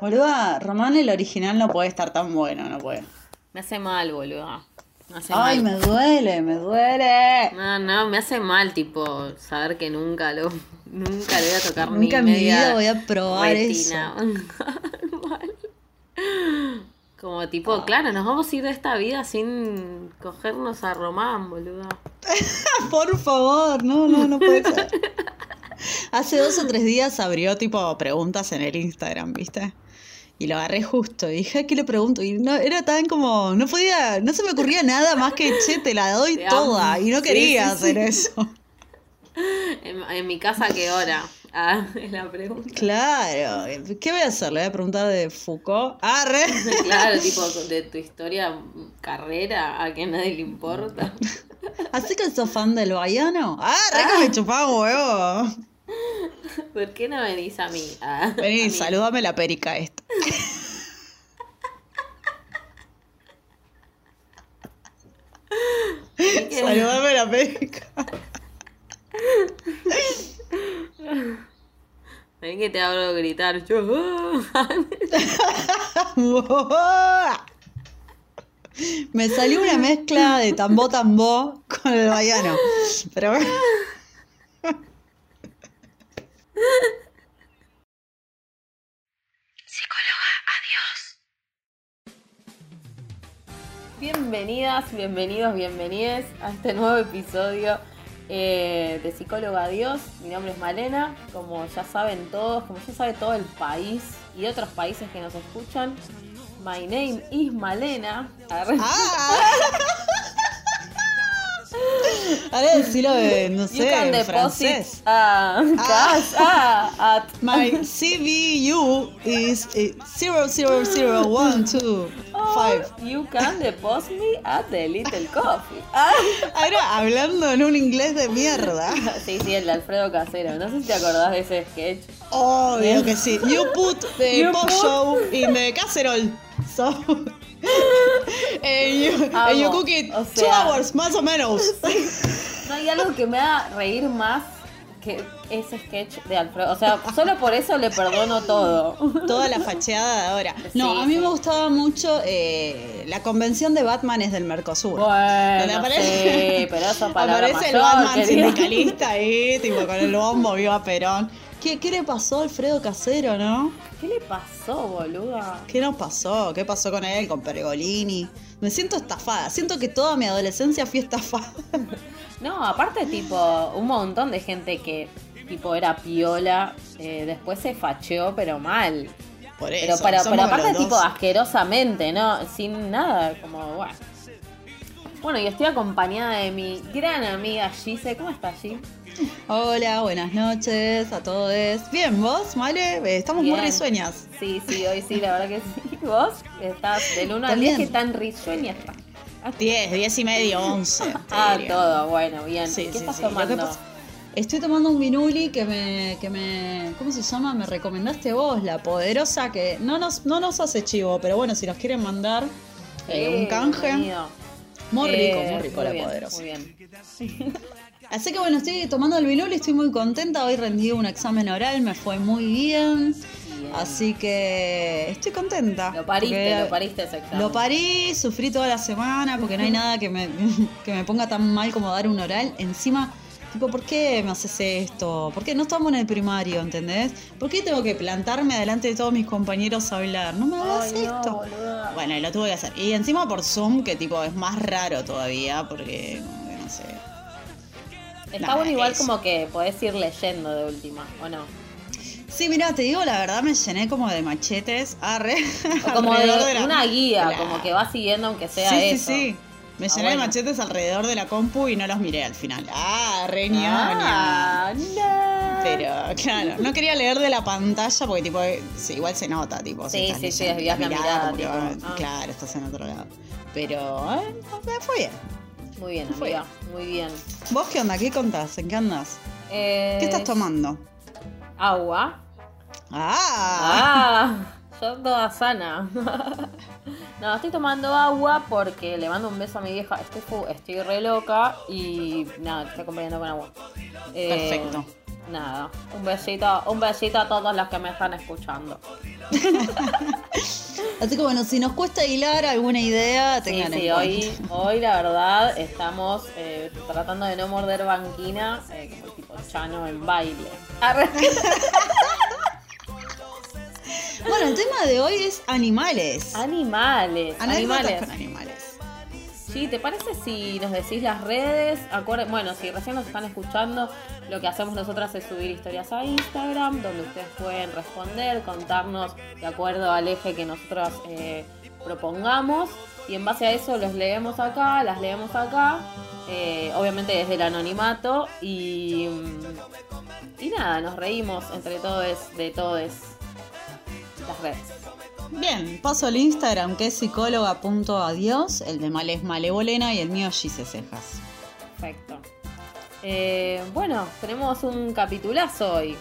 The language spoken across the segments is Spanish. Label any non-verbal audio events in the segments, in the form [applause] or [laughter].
Boluda, Román el original no puede estar tan bueno, no puede. Me hace mal. Me hace Ay, mal. me duele, me duele. No, no, me hace mal, tipo, saber que nunca lo, [laughs] nunca le voy a tocar ni Nunca en mi vida voy a probar retina. [laughs] Mal. Como tipo, claro, nos vamos a ir de esta vida sin cogernos a Román, boludo. [laughs] Por favor, no, no, no puede ser. Hace dos o tres días abrió tipo preguntas en el Instagram, ¿viste? Y lo agarré justo y dije, "Ay, ¿qué le pregunto? Y no, era tan como, no podía, no se me ocurría nada más que, che, te la doy Te amo. toda. Y no quería sí, hacer sí. eso. En, en mi casa, ¿qué hora? Ah, [laughs] es la pregunta. Claro, ¿qué voy a hacer? Le voy a preguntar de Foucault. ¡Arre! Claro, [laughs] tipo, de tu historia, carrera, a que nadie le importa. [laughs] ¿Así que sos fan del baiano? ¡Arre que me chupaba huevo! ¿Por qué no venís a mí? Ah, a Vení, mí. salúdame la perica esta. [laughs] Saludame la perica. Ven que te hago gritar. Yo. [laughs] [laughs] Me salió una mezcla de tambó tambó con el baiano. Pero bueno. Bienvenidas, bienvenidos, bienvenides a este nuevo episodio eh, de Psicóloga Dios. Mi nombre es Malena, como ya saben todos, como ya sabe todo el país y otros países que nos escuchan. My name is Malena. ¡Ah! [laughs] Ahora decirlo de, no You sé, can en deposit francés. cash ah, at [laughs] My CVU is eh, 000125. You can deposit me at the little coffee. [laughs] Ah. Ahora hablando en un inglés de mierda. Sí, sí, el de Alfredo Casero. No sé si te acordás de ese sketch. Obvio que sí. You put the You pollo in the casserole. So. and, you, and you Amo. cook it O two hours, más o menos. [laughs] No hay algo que me haga reír más que ese sketch de Alfredo. O sea, solo por eso le perdono todo. Toda la facheada de ahora. No, Sí, a mí sí. me gustaba mucho eh, la convención de Batman es del Mercosur. Bueno, Donde aparece, sí, pero eso aparece el Batman querido. sindicalista ahí, tipo con el bombo, viva Perón. ¿Qué, ¿Qué le pasó a Alfredo Casero, no? ¿Qué le pasó, boluda? ¿Qué nos pasó? ¿Qué pasó con él, con Pergolini? Me siento estafada. Siento que toda mi adolescencia fui estafada. [laughs] No, aparte, tipo, un montón de gente que, tipo, era piola, eh, después se facheó, pero mal. Por Pero, eso. pero, somos pero aparte, tipo, asquerosamente, ¿no? Sin nada, como, bueno. Bueno, y estoy acompañada de mi gran amiga Gise. ¿Cómo estás, Gise? Hola, buenas noches a todos. Bien, ¿vos, Male? Eh, Estamos muy risueñas. Sí, sí, hoy sí, la verdad que sí. ¿Vos? Estás del 1 al También. 10, que tan risueña estás. 10, 10 y medio, 11. te [laughs] Ah, diría. todo, bueno, bien. Sí, ¿Qué sí, estás sí. Tomando? pasa- Estoy tomando un vinuli que me, que me. ¿Cómo se llama? Me recomendaste vos, la poderosa, que no nos, no nos hace chivo, pero bueno, si nos quieren mandar eh, un Eh, canje. bienvenido. Muy Eh, rico, muy rico muy la bien, poderosa. Muy bien. [laughs] Así que bueno, estoy tomando el vinuli, estoy muy contenta. Hoy rendí un examen oral, me fue muy bien. Bien. Así que estoy contenta. Lo pariste, lo pariste ese examen. Lo parí, sufrí toda la semana porque no hay nada que me, [laughs] que me ponga tan mal como dar un oral. Encima, tipo, ¿por qué me haces esto? ¿Por qué no estamos en el primario, entendés? ¿Por qué tengo que plantarme delante de todos mis compañeros a hablar? No me hagas Ay, esto. Bueno, y lo tuve que hacer. Y encima por Zoom, que tipo es más raro todavía, porque no sé. Está bueno igual eso. como que podés ir leyendo de última, ¿o no? Sí, mira, te digo la verdad, me llené como de machetes. Arre. [laughs] O como de, la- una guía, como que va siguiendo aunque sea sí, eso. sí, sí. Me Ah, llené de machetes alrededor de la compu y no los miré al final. Ah, re ñoña. Ah, no. Pero, claro, no quería leer de la pantalla porque, tipo, eh, sí, igual se nota, tipo. si Sí, sí, sí, desvías la mirada, tipo, ah. Claro, estás en otro lado. Pero, eh, fue bien. Muy bien, Fue. amiga, muy bien. ¿Vos qué onda? ¿Qué contás? ¿En qué andas? Eh, ¿Qué estás tomando? Agua. Ah, Ah, yo toda sana. [laughs] No, estoy tomando agua porque le mando un beso a mi vieja. Estoy, estoy re loca y nada, estoy acompañando con agua. Eh, perfecto. nada, un besito, un besito a todos los que me están escuchando. [laughs] Así que bueno, si nos cuesta hilar alguna idea, Sí, tengan sí, en hoy, cuenta. hoy la verdad estamos eh, tratando de no morder banquina eh, como tipo Chano en baile. [laughs] Bueno, el tema de hoy es animales. Animales, Anécdotas animales. con animales. Sí, ¿te parece si nos decís las redes? Bueno, si recién nos están escuchando, lo que hacemos nosotras es subir historias a Instagram, donde ustedes pueden responder, contarnos de acuerdo al eje que nosotros eh, propongamos. Y en base a eso los leemos acá, las leemos acá, eh, obviamente desde el anonimato. Y, y nada, nos reímos entre todos de todos las redes. Bien, paso al Instagram que es psicóloga.adiós, el de Mal es Malevolena y el mío Gise Cejas. Perfecto. Eh, bueno, tenemos un capitulazo hoy.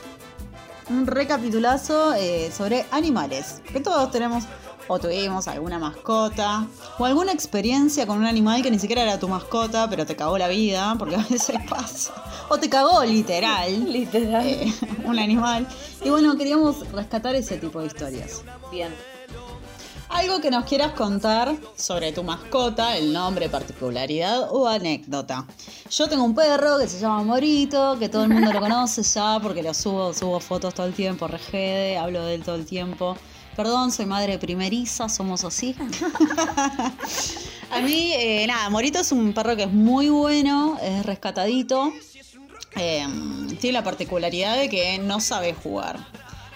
Un recapitulazo eh, sobre animales. Que todos tenemos o tuvimos alguna mascota o alguna experiencia con un animal que ni siquiera era tu mascota, pero te cagó la vida, porque a veces [laughs] pasa. O te cagó literal. [laughs] Literal. eh, un animal. Y bueno, queríamos rescatar ese tipo de historias. Bien. Algo que nos quieras contar sobre tu mascota, el nombre, particularidad o anécdota. Yo tengo un perro que se llama Morito, que todo el mundo lo [laughs] conoce ya porque lo subo, subo fotos todo el tiempo, regede, hablo de él todo el tiempo. Perdón, soy madre primeriza, somos así. A mí, eh, nada, Morito es un perro que es muy bueno, es rescatadito. Eh, tiene la particularidad de que no sabe jugar.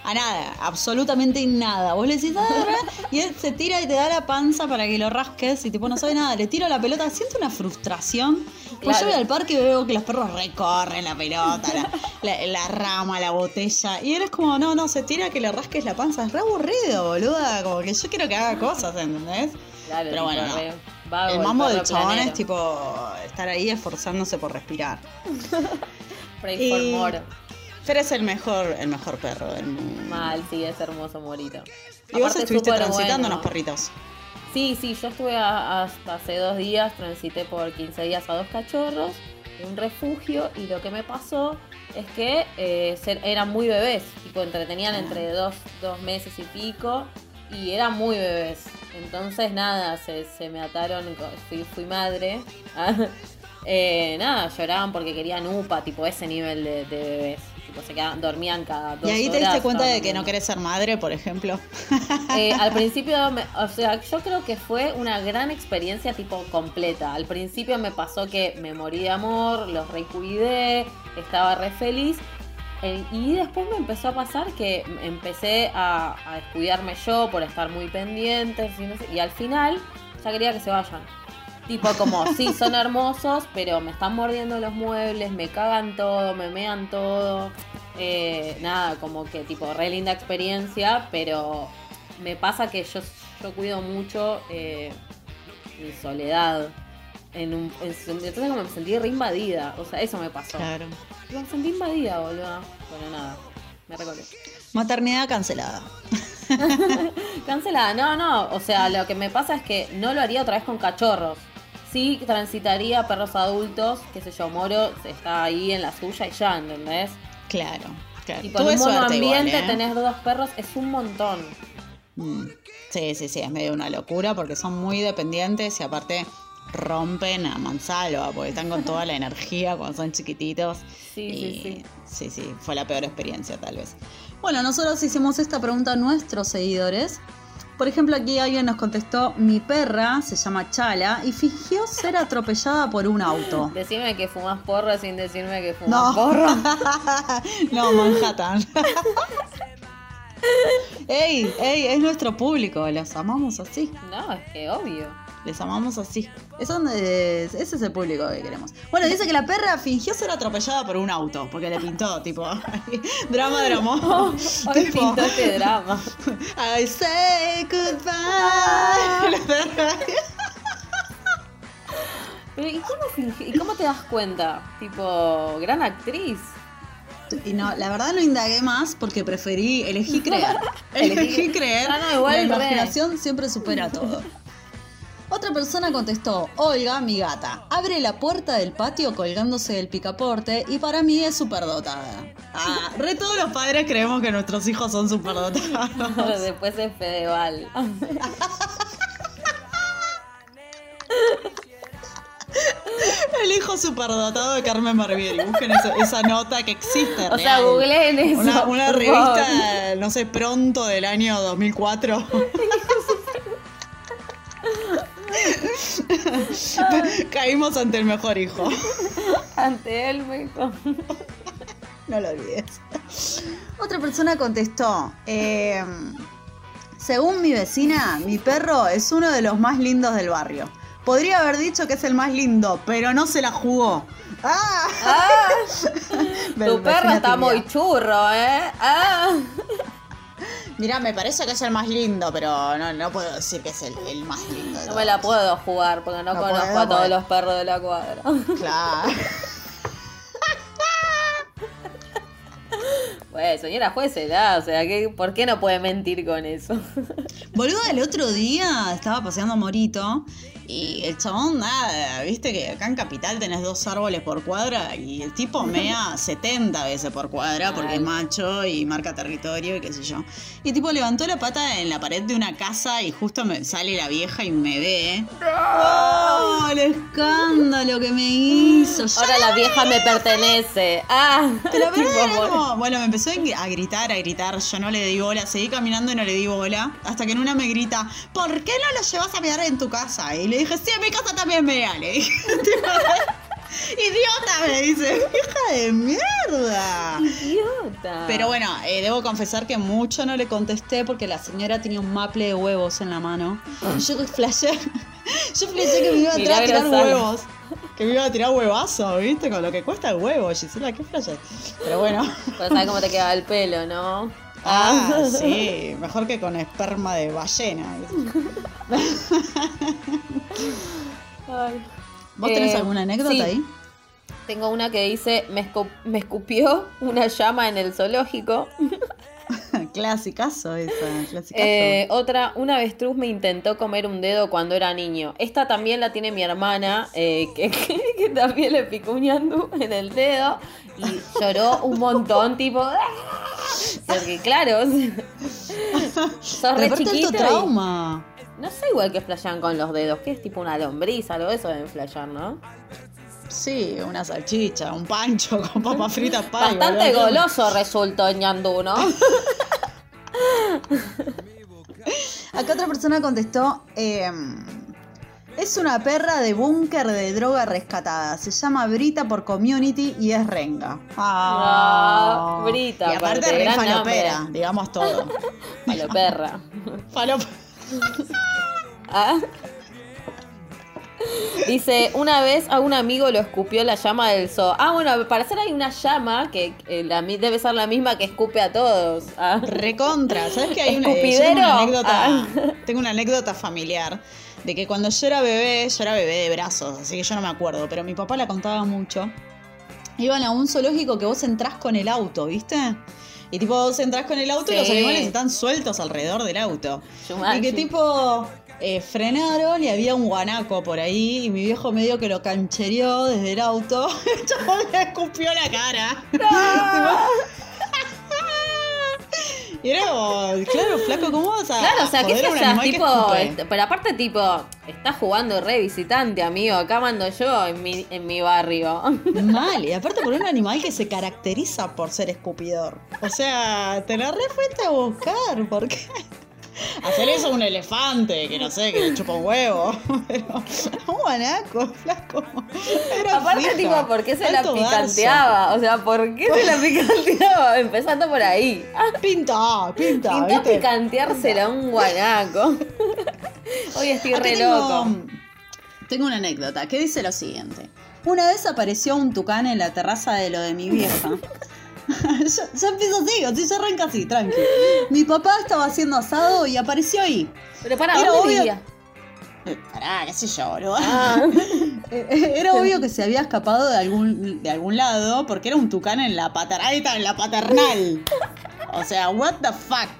A nada, absolutamente nada. Vos le decís, "Ah", y él se tira y te da la panza para que lo rasques y tipo no sabe nada. Le tiro la pelota, siento una frustración. Pues yo voy al parque y veo que los perros recorren la pelota, la, la- la rama, la botella. Y él es como, no, no, se tira que le rasques la panza. Es re aburrido, boluda. Como que yo quiero que haga cosas, ¿entendés? Claro, Pero bueno, no. vago, El mambo del chabón planero. es tipo estar ahí esforzándose por respirar. [laughs] Pray for Y- more. Pero es el mejor, el mejor perro del mundo. Mal, sí, es hermoso Morito. Y vos Aparte, estuviste súper transitando bueno. unos perritos. Sí, sí, yo estuve a- hasta hace dos días, transité por 15 días a dos cachorros un refugio y lo que me pasó es que eh, eran muy bebés, tipo entretenían entre dos, dos meses y pico y eran muy bebés. Entonces nada, se, se me ataron, fui, fui madre. [laughs] Eh, nada, lloraban porque querían UPA, tipo ese nivel de, de bebés. Tipo, se quedaban, dormían cada dos Y ahí te diste cuenta de que no querés ser madre, por ejemplo. Eh, [laughs] al principio, me- o sea, yo creo que fue una gran experiencia tipo completa. Al principio me pasó que me morí de amor, los recuidé, estaba re feliz. Eh, y después me empezó a pasar que empecé a, a descuidarme yo por estar muy pendiente. y no sé- Y al final ya quería que se vayan. Tipo como, sí, son hermosos, pero me están mordiendo los muebles, me cagan todo, me mean todo. Eh, nada, como que tipo, re linda experiencia, pero me pasa que yo, yo cuido mucho eh, mi soledad. En un, en- entonces como me sentí re invadida, o sea, eso me pasó. Claro. Me sentí invadida, boludo. Bueno, nada, me recordé. Maternidad cancelada. [laughs] Cancelada, no, no. O sea, lo que me pasa es que no lo haría otra vez con cachorros. Sí transitaría perros adultos, qué sé yo, Moro está ahí en la suya y ya, ¿entendés? Claro, claro. Y por Tuve un suerte igual, ambiente ¿eh? tener dos perros es un montón. Mm. Sí, sí, sí, es medio una locura porque son muy dependientes y aparte rompen a mansalva porque están con toda la energía cuando son chiquititos. Sí, y sí, sí. sí, sí, fue la peor experiencia tal vez. Bueno, nosotros hicimos esta pregunta a nuestros seguidores. Por ejemplo, aquí alguien nos contestó, mi perra se llama Chala y fingió ser atropellada por un auto. [laughs] Decime que fumas porro sin decirme que fumas No. porro. [laughs] no, Manhattan. [laughs] ey, ey, es nuestro público, los amamos así. No, es que obvio. Les amamos así. Eso es- ese es el público que queremos. Bueno, dice que la perra fingió ser atropellada por un auto, porque le pintó, [laughs] tipo, [laughs] drama, drama. [laughs] Hoy Tipo, pintó este drama. I say goodbye. La perra. Pero ¿y cómo, ¿y cómo te das cuenta? Tipo, gran actriz. Y no, la verdad no indagué más porque preferí, elegí creer. [laughs] Elegí- creer. Ah, no, igual la imaginación siempre supera todo. Ot- Otra persona contestó, Olga, mi gata, abre la puerta del patio colgándose del picaporte y para mí es superdotada. Ah, re todos los padres creemos que nuestros hijos son superdotados. [laughs] Después es Fedeval. [laughs] El hijo superdotado de Carmen Barbieri. Busquen esa, esa nota que existe. O sea, googleen eso. Una, una revista, favor. no sé, pronto del año 2004. Caímos ante el mejor hijo. Ante él mejor. No lo olvides. Otra persona contestó, eh, según mi vecina, mi perro es uno de los más lindos del barrio. Podría haber dicho que es el más lindo, pero no se la jugó. ¡Ah! Ah, [laughs] tu perro está muy churro, ¿eh? Ah. Mirá, me parece que es el más lindo, pero no, no puedo decir que es el, el más lindo. de No me la puedo jugar porque no, No conozco puedo, a todos los perros de la cuadra. Claro. [laughs] Pues, señora juécela, o sea, ¿qué, ¿por qué no puede mentir con eso? Boludo, el otro día estaba paseando a Morito y el chabón, nada, viste que acá en Capital tenés dos árboles por cuadra y el tipo mea 70 veces por cuadra porque es macho y marca territorio y qué sé yo. Y el tipo levantó la pata en la pared de una casa y justo me sale la vieja y me ve. ¡Oh, el escándalo que me hizo! ¡Ya Ahora la vieja me pertenece. Ah, Pero verdad era como- bueno, me empezó a gritar, a gritar, yo no le di bola, seguí caminando y no le di bola, hasta que en una me grita, ¿por qué no lo llevas a mirar en tu casa? Y le dije, sí, en mi casa también mea, le dije. [laughs] [laughs] Idiota, me dice, hija de mierda. Idiota. Pero bueno, eh, debo confesar que mucho no le contesté porque la señora tenía un maple de huevos en la mano. Y yo flashé, [laughs] yo flashé que me iba a tirar, a tirar huevos. Que me iba a tirar huevazo, ¿viste? Con lo que cuesta el huevo, Gisela, qué flashé. Pero bueno. Pero sabes cómo te queda el pelo, ¿no? Ah, [laughs] sí, mejor que con esperma de ballena. Ay. ¿Vos tenés Eh, alguna anécdota sí. ahí? Tengo una que dice, me, escu- me escupió una llama en el zoológico. [laughs] Clasicazo esa, clasicazo. Eh, otra, un avestruz me intentó comer un dedo cuando era niño. Esta también la tiene mi hermana, eh, que, [laughs] que- que también le picó un ñandú en el dedo y lloró un montón, tipo... "Ah". Porque claro, [laughs] sos re chiquito y- trauma. No sé igual que flashean con los dedos, que es tipo una lombriz, algo de eso deben flashear, ¿no? Sí, una salchicha, un pancho con papas fritas pay, Bastante boludo. goloso resultó el ñandú, ¿no? [laughs] Acá otra persona contestó, em, es una perra de búnker de droga rescatada. Se llama Brita por community y es renga. Ah, Brita, Y aparte aparte, re falopera, nombre. digamos todo. Palo perra. Falop- Ah. Dice, una vez a un amigo lo escupió la llama del zoo. Ah, bueno, al parecer hay una llama que eh, la debe ser la misma que escupe a todos. Ah. Recontra, ¿sabes que hay una, una anécdota? Ah. Tengo una anécdota familiar de que cuando yo era bebé, yo era bebé de brazos, así que yo no me acuerdo, pero mi papá la contaba mucho. Iban a un zoológico que vos entrás con el auto, ¿viste? Y tipo, vos entrás con el auto y los animales están sueltos alrededor del auto. Y que tipo eh, frenaron y había un guanaco por ahí y mi viejo medio que lo canchereó desde el auto. [laughs] El chabón le escupió la cara. [laughs] y era como, claro, flaco, ¿cómo vas a Claro, o sea, ¿qué que Tipo, escupe? este, pero aparte, tipo, estás jugando re visitante, amigo. Acá mando yo en mi, en mi barrio. [laughs] Mal, y aparte por un animal que se caracteriza por ser escupidor. O sea, te la re fuiste a buscar, ¿por qué? Hacer eso a un elefante, que no sé, que le chupa un huevo. [laughs] Pero un guanaco, flaco. Era Aparte, fija. tipo, ¿por qué se la picanteaba? O sea, ¿por qué se la [laughs] picanteaba? Empezando por ahí. Ah, Pinta, pinta. Pintó ¿viste? picanteársela a un guanaco. [laughs] Hoy estoy Acá re tengo, loco. tengo una anécdota que dice lo siguiente. Una vez apareció un tucán en la terraza de lo de mi vieja. [laughs] ya, ya empiezo así, así ya arranca así, tranqui. Mi papá estaba haciendo asado y apareció ahí. Pero para, Era ¿dónde obvio- vivía? Pará, qué sé yo, boludo. Ah, [laughs] Eh, eh, Era obvio que se había escapado de algún, de algún lado porque era un tucán en la paternal. en la paternal. O sea, what the fuck.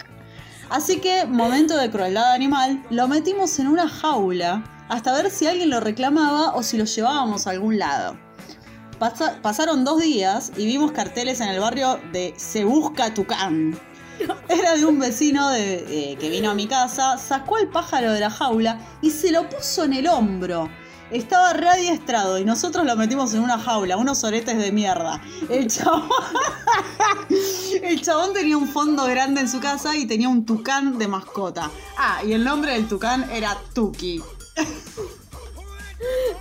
Así que, momento de crueldad animal, lo metimos en una jaula hasta ver si alguien lo reclamaba o si lo llevábamos a algún lado. Pasa- pasaron dos días y vimos carteles en el barrio de Se Busca Tucán. [laughs] Era de un vecino de- eh, que vino a mi casa, sacó al pájaro de la jaula y se lo puso en el hombro. Estaba readiestrado y nosotros lo metimos en una jaula, unos oretes de mierda. El chabón, [laughs] el chabón tenía un fondo grande en su casa y tenía un tucán de mascota. Ah, y el nombre del tucán era Tuki.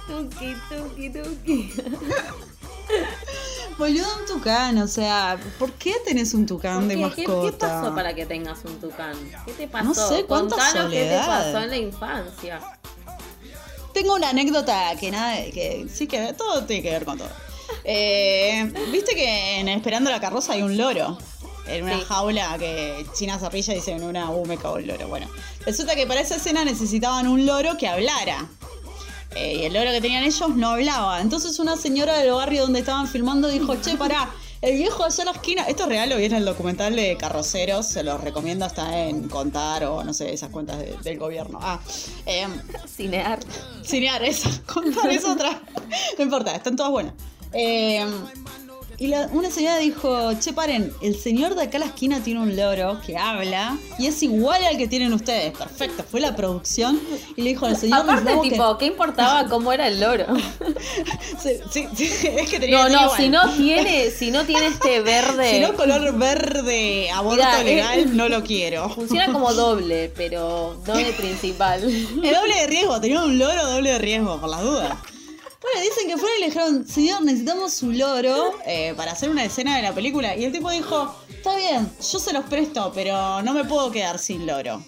Tuki, tuki, tuki. [laughs] Boludo, un tucán, o sea, ¿por qué tenés un tucán de ¿Por qué? ¿Qué- mascota? ¿Qué pasó para que tengas un tucán? ¿Qué te pasó? No sé, cuánta Contanos qué te soledad. pasó en la infancia. Tengo una anécdota que nada, que sí que todo tiene que ver con todo. Eh, Viste que en Esperando la carroza hay un loro. En una Sí. jaula que China Zorrilla dice en una U me cago el loro. Bueno, resulta que para esa escena necesitaban un loro que hablara. Eh, y el loro que tenían ellos no hablaba. Entonces una señora del barrio donde estaban filmando dijo, che, pará, el viejo allá en la esquina, esto es real, lo vi en el documental de Carroceros, se los recomiendo, está en Contar o no sé, esas cuentas de- del gobierno. Ah, em, Cinear. Cinear, esa. [laughs] Contar es otra. No importa, están todas buenas. Eh, y la- una señora dijo, che, paren, el señor de acá a la esquina tiene un loro que habla y es igual al que tienen ustedes. Perfecto, fue la producción y le dijo al señor... Aparte, necesitamos que-". tipo, ¿qué importaba cómo era el loro? [laughs] Sí, sí, sí, es que tenía No, no, igual. si no tiene, si no tiene este verde. [laughs] Si no color verde, aborto Mirá, legal, eh, no lo quiero. Funciona como doble, pero de principal. [laughs] Es doble de riesgo, tenía un loro doble de riesgo, por las dudas. Bueno, dicen que fueron y le dijeron, señor, necesitamos un loro eh, para hacer una escena de la película. Y el tipo dijo, está bien, yo se los presto, pero no me puedo quedar sin loro.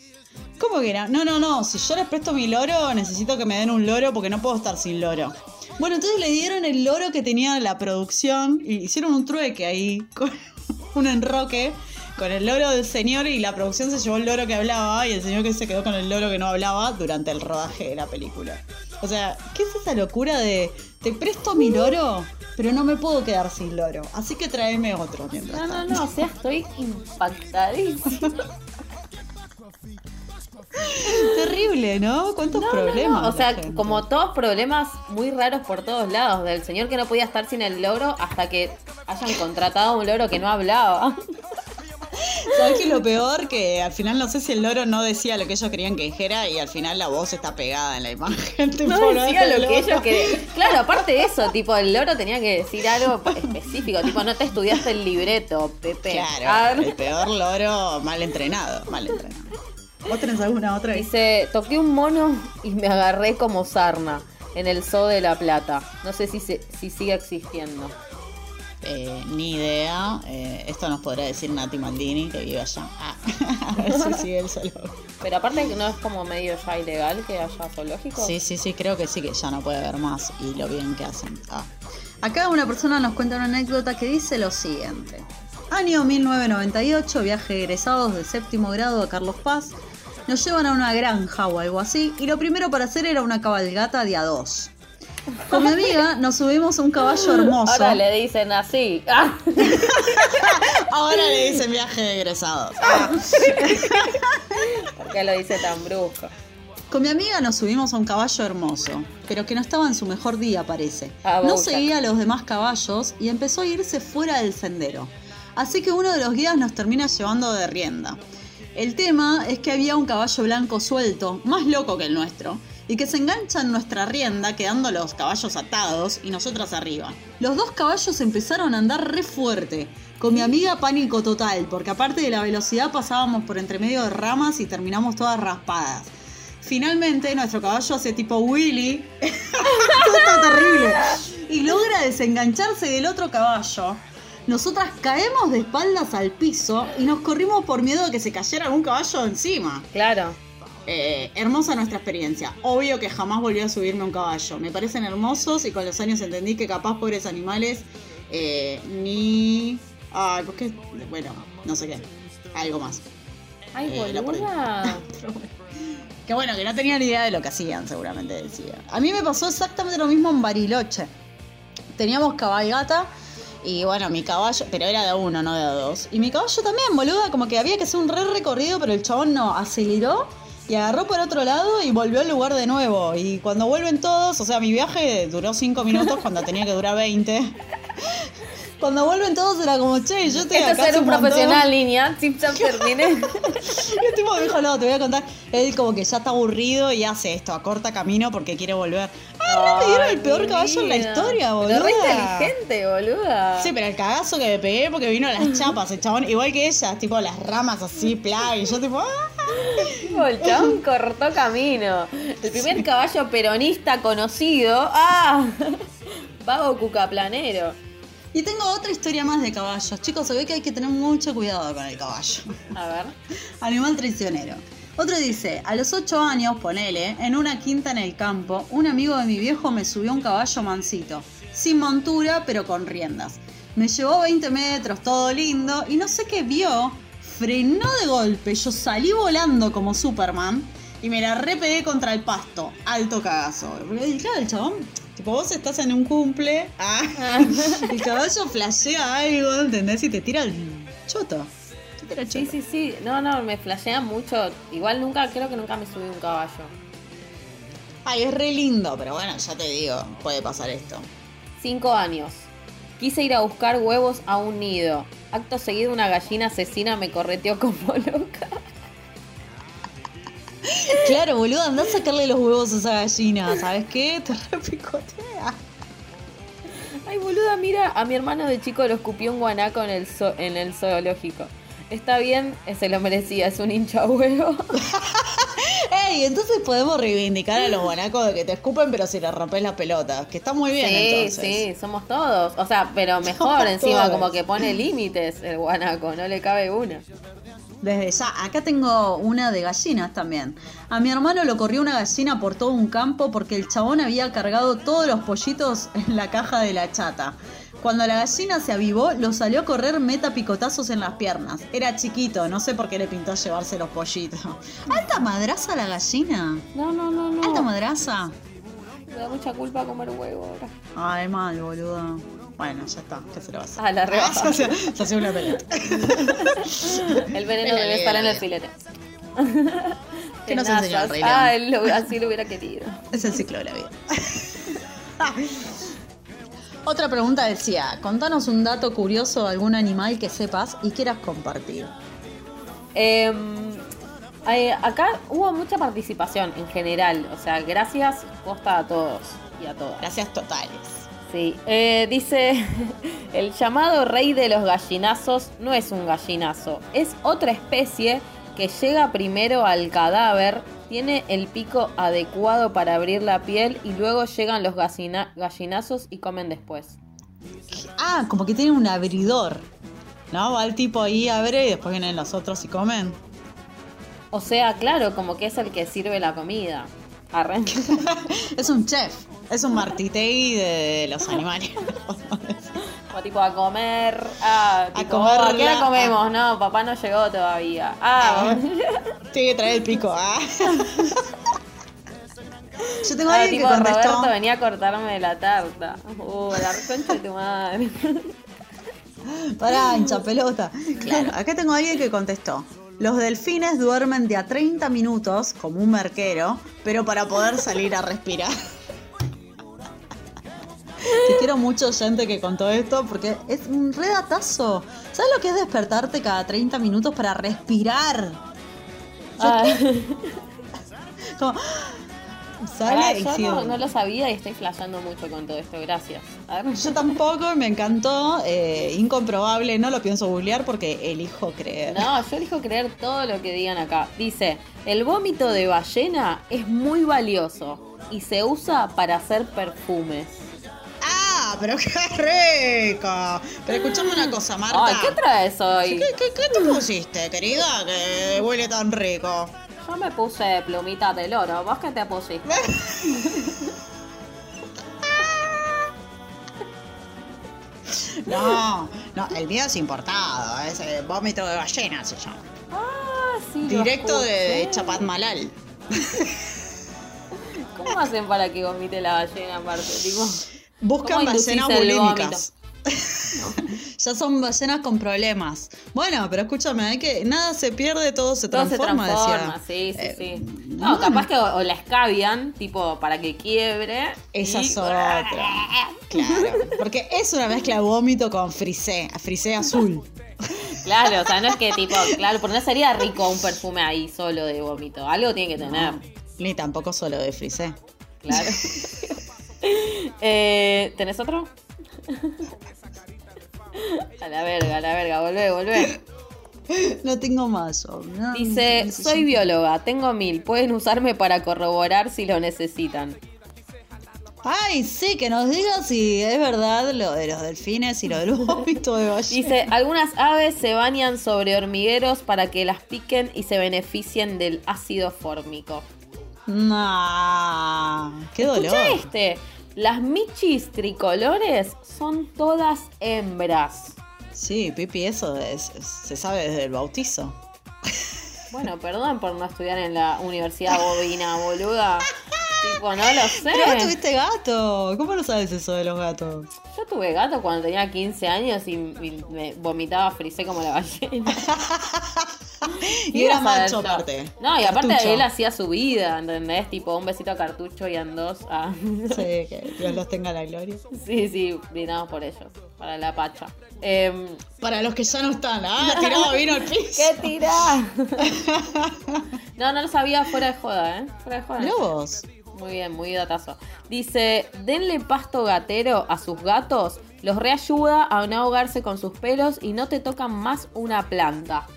¿Cómo que era? No, no, no, si yo les presto mi loro, necesito que me den un loro porque no puedo estar sin loro. Bueno, entonces le dieron el loro que tenía la producción y hicieron un trueque ahí, con [laughs] un enroque con el loro del señor y la producción se llevó el loro que hablaba y el señor que se quedó con el loro que no hablaba durante el rodaje de la película. O sea, ¿qué es esa locura de te presto mi loro, pero no me puedo quedar sin loro? Así que tráeme otro mientras No, no, tanto. no, o sea, estoy impactadísima. [laughs] Terrible, ¿no? ¿Cuántos No, problemas? no, O sea, gente? como todos problemas muy raros por todos lados. Del señor que no podía estar sin el loro hasta que hayan contratado a un loro que no hablaba. ¿Sabes qué es lo peor? Que al final no sé si el loro no decía lo que ellos querían que dijera y al final la voz está pegada en la imagen. [laughs] tipo, No decía lo que ellos querían. Claro, aparte de eso, tipo, el loro tenía que decir algo específico. Tipo, no te estudiaste el libreto, Pepe. Claro, Ah, el peor loro mal entrenado, mal entrenado. ¿Vos tenés alguna otra? Dice, toqué un mono y me agarré como sarna en el Zoo de La Plata. No sé si, se- si sigue existiendo. Eh, ni idea. Eh, esto nos podrá decir Nati Maldini, que vive allá. Ah, [laughs] a ver si sigue el solo. Pero aparte que no es como medio ya ilegal que haya zoológicos. Sí, sí, sí, creo que sí, que ya no puede haber más y lo bien que hacen. Ah. Acá una persona nos cuenta una anécdota que dice lo siguiente. Año 1998, viaje de egresados de séptimo grado a Carlos Paz. Nos llevan a una granja o algo así y lo primero para hacer era una cabalgata de a dos. Con mi amiga nos subimos a un caballo hermoso. Ahora le dicen así. Ah. [laughs] Ahora le dicen viaje de egresados. Ah. ¿Por qué lo dice tan brusco? Con mi amiga nos subimos a un caballo hermoso, pero que no estaba en su mejor día, parece. Ah, no seguía a los demás caballos y empezó a irse fuera del sendero. Así que uno de los guías nos termina llevando de rienda. El tema es que había un caballo blanco suelto, más loco que el nuestro, y que se engancha en nuestra rienda, quedando los caballos atados y nosotras arriba. Los dos caballos empezaron a andar re fuerte. Con mi amiga pánico total, porque aparte de la velocidad pasábamos por entre medio de ramas y terminamos todas raspadas. Finalmente, nuestro caballo hace tipo Willy. [laughs] Está terrible. Y logra desengancharse del otro caballo. Nosotras caemos de espaldas al piso y nos corrimos por miedo de que se cayera algún caballo encima. Claro. Eh, hermosa nuestra experiencia. Obvio que jamás volví a subirme a un caballo. Me parecen hermosos y con los años entendí que capaz pobres animales eh, ni... Ay, ¿por qué? Bueno, no sé qué. Algo más. Ay, Eh, la boluda. [laughs] Que bueno, que no tenían idea de lo que hacían, seguramente decía. A mí me pasó exactamente lo mismo en Bariloche. Teníamos cabalgata y bueno, mi caballo, pero era de uno, no de dos. Y mi caballo también, boluda, como que había que hacer un re recorrido, pero el chabón no, aceleró y agarró por otro lado y volvió al lugar de nuevo. Y cuando vuelven todos, o sea, mi viaje duró 5 minutos cuando tenía que durar 20. [laughs] Cuando vuelven todos era como, che, yo estoy Esto es acá. ser un montón". profesional, niña. Chip chap terminé. Y el tipo dijo, no, te voy a contar. Él como que ya está aburrido y hace esto, acorta camino porque quiere volver. Ah, no, me dieron el peor caballo en la historia, Pero boludo. re inteligente, boluda. Sí, pero el cagazo que me pegué porque vino las [laughs] chapas, el chabón, igual que ella, tipo las ramas así, pla, y yo tipo, ¡ah! [laughs] Chabón cortó camino. El primer caballo peronista conocido. ¡Ah! [laughs] Vago cucaplanero. Y tengo otra historia más de caballos. Chicos, se ve que hay que tener mucho cuidado con el caballo. A ver. [laughs] Animal traicionero. Otro dice, a los 8 años, ponele, en una quinta en el campo, un amigo de mi viejo me subió un caballo mansito, sin montura pero con riendas. Me llevó 20 metros, todo lindo, y no sé qué vio, frenó de golpe, yo salí volando como Superman y me la repegué contra el pasto. Alto cagazo. Y claro, el chabón, tipo vos estás en un cumple, ah, [laughs] el caballo flashea algo, ¿entendés? Y te tira el choto. Te tira el Sí, choto. sí, sí. No, no, me flashea mucho. Igual nunca, creo que nunca me subí un caballo. Ay, es re lindo, pero bueno, ya te digo, puede pasar esto. Cinco años. Quise ir a buscar huevos a un nido. Acto seguido una gallina asesina me correteó como [laughs] loca. Claro, boludo, andá a sacarle los huevos a esa gallina, ¿sabes qué? Te repicotea. Ay, boluda, mira, a mi hermano de chico lo escupió un guanaco en el, zo- en el zoológico. Está bien, se lo merecía, es un hincha huevo. [laughs] Ey, entonces podemos reivindicar a los guanacos de que te escupen, pero si les rompes la pelota. Que está muy bien, sí, entonces. sí, somos todos. O sea, pero mejor Somos encima, todos. como que pone límites el guanaco, no le cabe una. Desde ya, acá tengo una de gallinas también. A mi hermano lo corrió una gallina por todo un campo porque el chabón había cargado todos los pollitos en la caja de la chata. Cuando la gallina se avivó, lo salió a correr meta picotazos en las piernas. Era chiquito, no sé por qué le pintó llevarse los pollitos. [laughs] ¿Alta madraza la gallina? No, no, no, ¿Alta no. madraza? Me da mucha culpa comer huevo ahora. Ay, mal, boludo. Bueno, ya está, ¿qué se lo va a hacer? Ah, la rebaja. [laughs] se, hace- se una pelota. [laughs] El veneno debe estar en el filete. ¿Qué nos Tenazas. enseñó el Rey? Ah, él lo- así lo hubiera querido. Es el ciclo de la vida. Otra pregunta decía, contanos un dato curioso de algún animal que sepas y quieras compartir. Em, eh, acá hubo mucha participación en general. O sea, gracias posta a todos y a todas. Gracias totales. Sí, eh, dice, [laughs] el llamado rey de los gallinazos no es un gallinazo, es otra especie que llega primero al cadáver, tiene el pico adecuado para abrir la piel y luego llegan los gallina- gallinazos y comen después. Ah, como que tiene un abridor. ¿No? Va el tipo ahí, abre y después vienen los otros y comen. O sea, claro, como que es el que sirve la comida. [laughs] Es un chef. Es un martitei de los animales. Como tipo a comer. Ah, A tipo, comer "Oh, ¿a qué la- comemos? No, papá no llegó todavía. Ah, [laughs] Tiene que traer el pico. Ah. [laughs] Yo tengo a Ah, tipo que contestó. Roberto venía a cortarme la tarta. Uh, la concha de tu madre. Pará, hincha pelota. Claro, acá tengo a alguien que contestó. Los delfines duermen de a 30 minutos, como un merquero, pero para poder salir a respirar. [laughs] Te quiero mucho, gente, que contó esto, porque es un redatazo. ¿Sabes lo que es despertarte cada 30 minutos para respirar? Ah, [laughs] Como, sale y yo sigue. no, no lo sabía y estoy flasheando mucho con todo esto. Gracias. A ver. Yo tampoco, me encantó. eh, incomprobable, no lo pienso googlear porque elijo creer. No, yo elijo creer todo lo que digan acá. Dice, el vómito de ballena es muy valioso y se usa para hacer perfumes. ¡Ah! ¡Pero qué rico! Pero escuchame una cosa, Marta. Ay, ¿qué traes hoy? ¿Qué, qué, qué te pusiste, querida? Que huele tan rico. Yo me puse plumita del oro. ¿Vos qué te pusiste? [laughs] No, no, el mío es importado. Es el vómito de ballena, se llama. Ah, sí. Directo de escuché. Chapadmalal. ¿Cómo hacen para que vomite la ballena aparte? Tipo, Buscan ¿Cómo inducís ballenas el bulímicas. [laughs] Ya son ballenas con problemas. Bueno, pero escúchame, hay que nada se pierde, todo se Todo se transforma, transforma, decía. sí, sí, Eh, sí. No, capaz que o, o la escabian, tipo, para que quiebre. Esa y- es otra. Claro. Porque es una mezcla de vómito con frisé, frisé azul. Claro, o sea, no es que tipo, claro, porque no sería rico un perfume ahí solo de vómito. Algo tiene que tener, Ni tampoco solo de frisé. claro. [laughs] eh, ¿Tenés otro? A la verga, a la verga, volvé, volvé. [laughs] No tengo más. no, Dice, necesito- soy bióloga, tengo mil, pueden usarme para corroborar si lo necesitan. Ay, sí, que nos diga si es verdad lo de los delfines y lo del vómito de ballena. Dice, algunas aves se bañan sobre hormigueros para que las piquen y se beneficien del ácido fórmico. Nah, qué dolor. Escucha este, las michis tricolores son todas hembras. Sí, Pipi, eso es- se sabe desde el bautizo. Bueno, perdón por no estudiar en la Universidad Bovina, boluda. Tipo, no lo sé. Pero vos tuviste gato. ¿Cómo no sabes eso de los gatos? Yo tuve gato cuando tenía 15 años y, y me vomitaba frisé como la ballena. [laughs] [laughs] Y era a macho aparte. No, y aparte Cartucho. él hacía su vida, ¿entendés? Tipo, un besito a cartucho y en dos. Ah. Sí, que Dios los tenga en la gloria. Sí, sí, brindamos por ellos, para la pacha. Em, Para los que ya no están. Ah, [laughs] tirado vino al piso. ¿Qué tirá? [laughs] no, no lo sabía fuera de joda, ¿eh? Fuera de joda. Vos. Muy bien, muy datazo. Dice, denle pasto gatero a sus gatos, los reayuda a no ahogarse con sus pelos y no te tocan más una planta.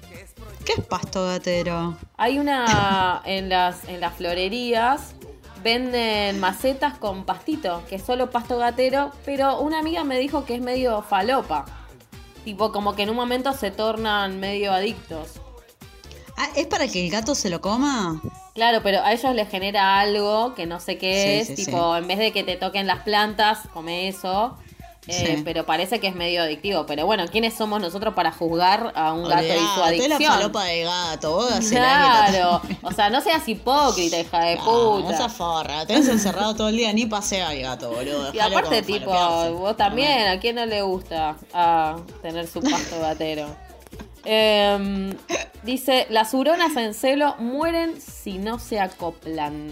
¿Qué es pasto gatero? Hay una en las, en las florerías, venden macetas con pastito, que es solo pasto gatero, pero una amiga me dijo que es medio falopa. Tipo, como que en un momento se tornan medio adictos. Ah, ¿es para que el gato se lo coma? Claro, pero a ellos les genera algo que no sé qué Sí, es. sí, tipo, en vez de que te toquen las plantas, come eso. Eh, Sí. Pero parece que es medio adictivo. Pero bueno, ¿quiénes somos nosotros para juzgar a un gato y su adicción? la falopa de gato. Vos Claro, o sea, no seas hipócrita, hija de [laughs] Ah, puta. esa forra. Tenés encerrado todo el día, ni pasea al gato, boludo. Y aparte, tipo, vos también, ¿a quién no le gusta ah, tener su pasto gatero? [laughs] Em, dice, las huronas en celo mueren si no se acoplan.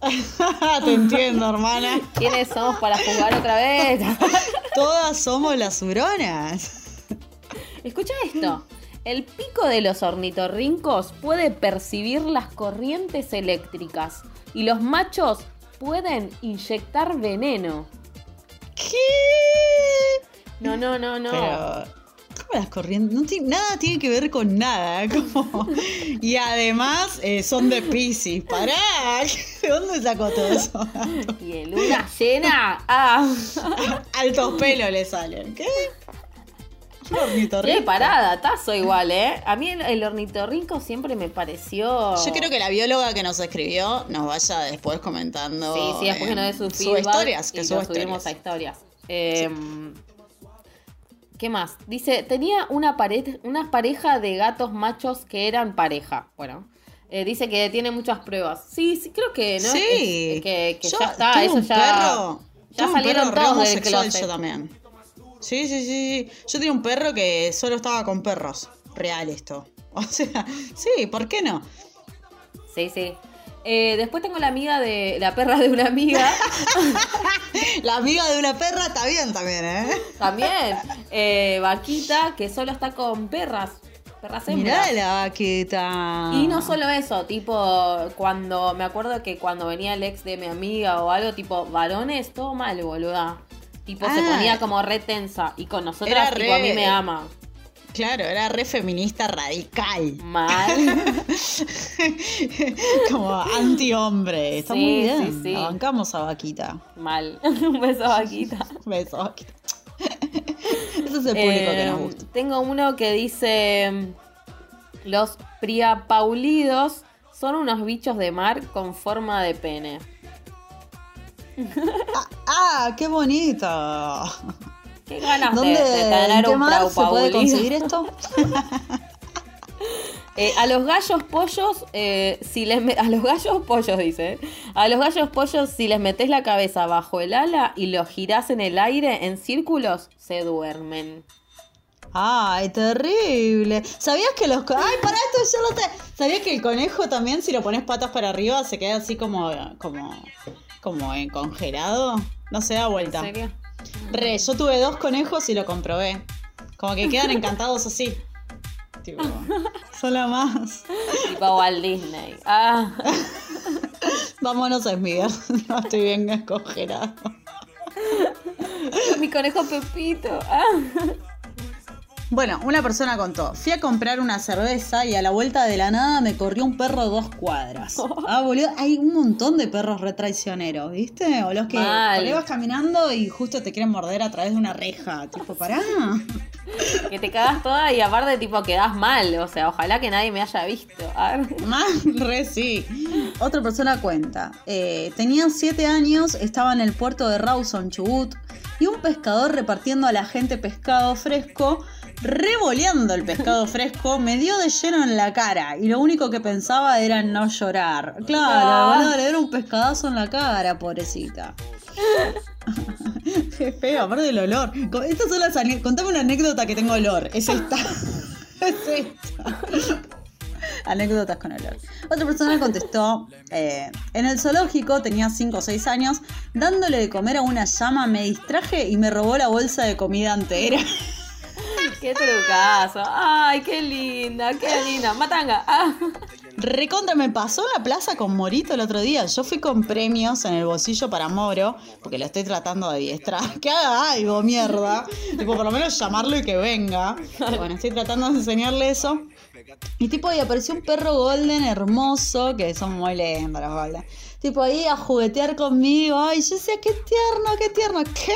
[laughs] Te entiendo, hermana. ¿Quiénes somos para jugar otra vez? [laughs] Todas somos las huronas. Escucha esto. El pico de los ornitorrincos puede percibir las corrientes eléctricas y los machos pueden inyectar veneno. ¿Qué? No, no, no, no. Pero, ¿cómo las corrientes? No tiene- nada tiene que ver con nada. [laughs] Como... Y además eh, son de Pisces. Pará. [laughs] ¿De dónde sacó todo eso? [laughs] Y en luna llena. Ah. Altos pelos le salen. ¿Qué? Qué parada, tazo igual, ¿eh? A mí el, el ornitorrinco siempre me pareció. Yo creo que la bióloga que nos escribió nos vaya después comentando. Sí, sí, después que nos dé su eh, feedback. historias, que y subimos historias. a historias. Eh, ¿Qué más? Dice, tenía una, pare- una pareja de gatos machos que eran pareja. Bueno, eh, dice que tiene muchas pruebas. Sí, sí, creo que, ¿no? Sí. Es- es que, que Yo ya está, eso un ya. perro, ya un salieron perro todos del closet. yo también. Sí, sí, sí. Yo tenía un perro que solo estaba con perros. Real esto. [laughs] O sea, sí, ¿por qué no? Sí, sí. Eh, después tengo la amiga de. la perra de una amiga. [laughs] La amiga de una perra está bien también, ¿eh? También. eh, vaquita, que solo está con perras. Perras hembras. Mirá la vaqueta. Y no solo eso, tipo, cuando, me acuerdo que cuando venía el ex de mi amiga o algo, tipo, varones, todo mal, boluda. Tipo, se Ah. ponía como re tensa. Y con nosotras, tipo, re- a mí me ama. Claro, era re feminista radical. Mal. [laughs] Como anti-hombre. Está Sí, muy bien. sí, sí. La bancamos a vaquita. mal. [laughs] Un beso, [laughs] vaquita. Beso, vaquita. Ese es el público que Eh, nos gusta. Tengo uno que dice: Los priapaulidos son unos bichos de mar con forma de pene. ¡Ah, qué bonito! Qué ganas de, ¿Dónde, de en tener un mar se puede conseguir esto? [laughs] Eh, a los gallos pollos, eh, si les me- a los gallos pollos dice, a los gallos pollos si les metes la cabeza bajo el ala y los girás en el aire en círculos, se duermen. Ay, terrible. ¿Sabías que los... Ay, para esto yo lo sé. ¿Sabías que el conejo también, si lo pones patas para arriba, se queda así como... como... como en congelado? No se da ¿En vuelta. serio? Re, yo tuve dos conejos y lo comprobé. Como que quedan encantados así. Tipo, son la más. Tipo Walt Disney. Ah, Vámonos a Esmigar. [laughs] No estoy bien congelado. mi conejo Pepito. Ah. Bueno, una persona contó, fui a comprar una cerveza y a la vuelta de la nada me corrió un perro dos cuadras. [laughs] Ah, boludo, hay un montón de perros retraicioneros, ¿viste? O los que Mal. ahí vas caminando y justo te quieren morder a través de una reja. Tipo, pará. [laughs] Que te cagas toda y aparte tipo quedás mal. O sea, ojalá que nadie me haya visto. Más, [laughs] re sí. Otra persona cuenta. eh, tenía siete años, estaba en el puerto de Rawson, Chubut, y un pescador repartiendo a la gente pescado fresco, revoleando el pescado fresco, me dio de lleno en la cara. Y lo único que pensaba era no llorar. Claro, Ah. le dieron un pescadazo en la cara, pobrecita. [laughs] Qué feo, aparte del olor. Estas son las Contame una anécdota que tengo olor. Es esta. [laughs] es esta. Anécdotas con olor. Otra persona contestó, eh, en el zoológico tenía 5 o 6 años, dándole de comer a una llama me distraje y me robó la bolsa de comida entera. Qué trucazo. Ay, qué linda, qué linda. Matanga. Ah. Recontra, me pasó en la plaza con Morito el otro día. Yo fui con premios en el bolsillo para Moro, porque lo estoy tratando de adiestrar. [laughs] Que haga algo, mierda. tipo, por lo menos llamarlo y que venga. Bueno, estoy tratando de enseñarle eso. Y tipo, ahí apareció un perro golden hermoso, que son muy lindos los golden. Tipo, ahí a juguetear conmigo. Ay, yo decía, qué tierno, qué tierno. ¿Qué?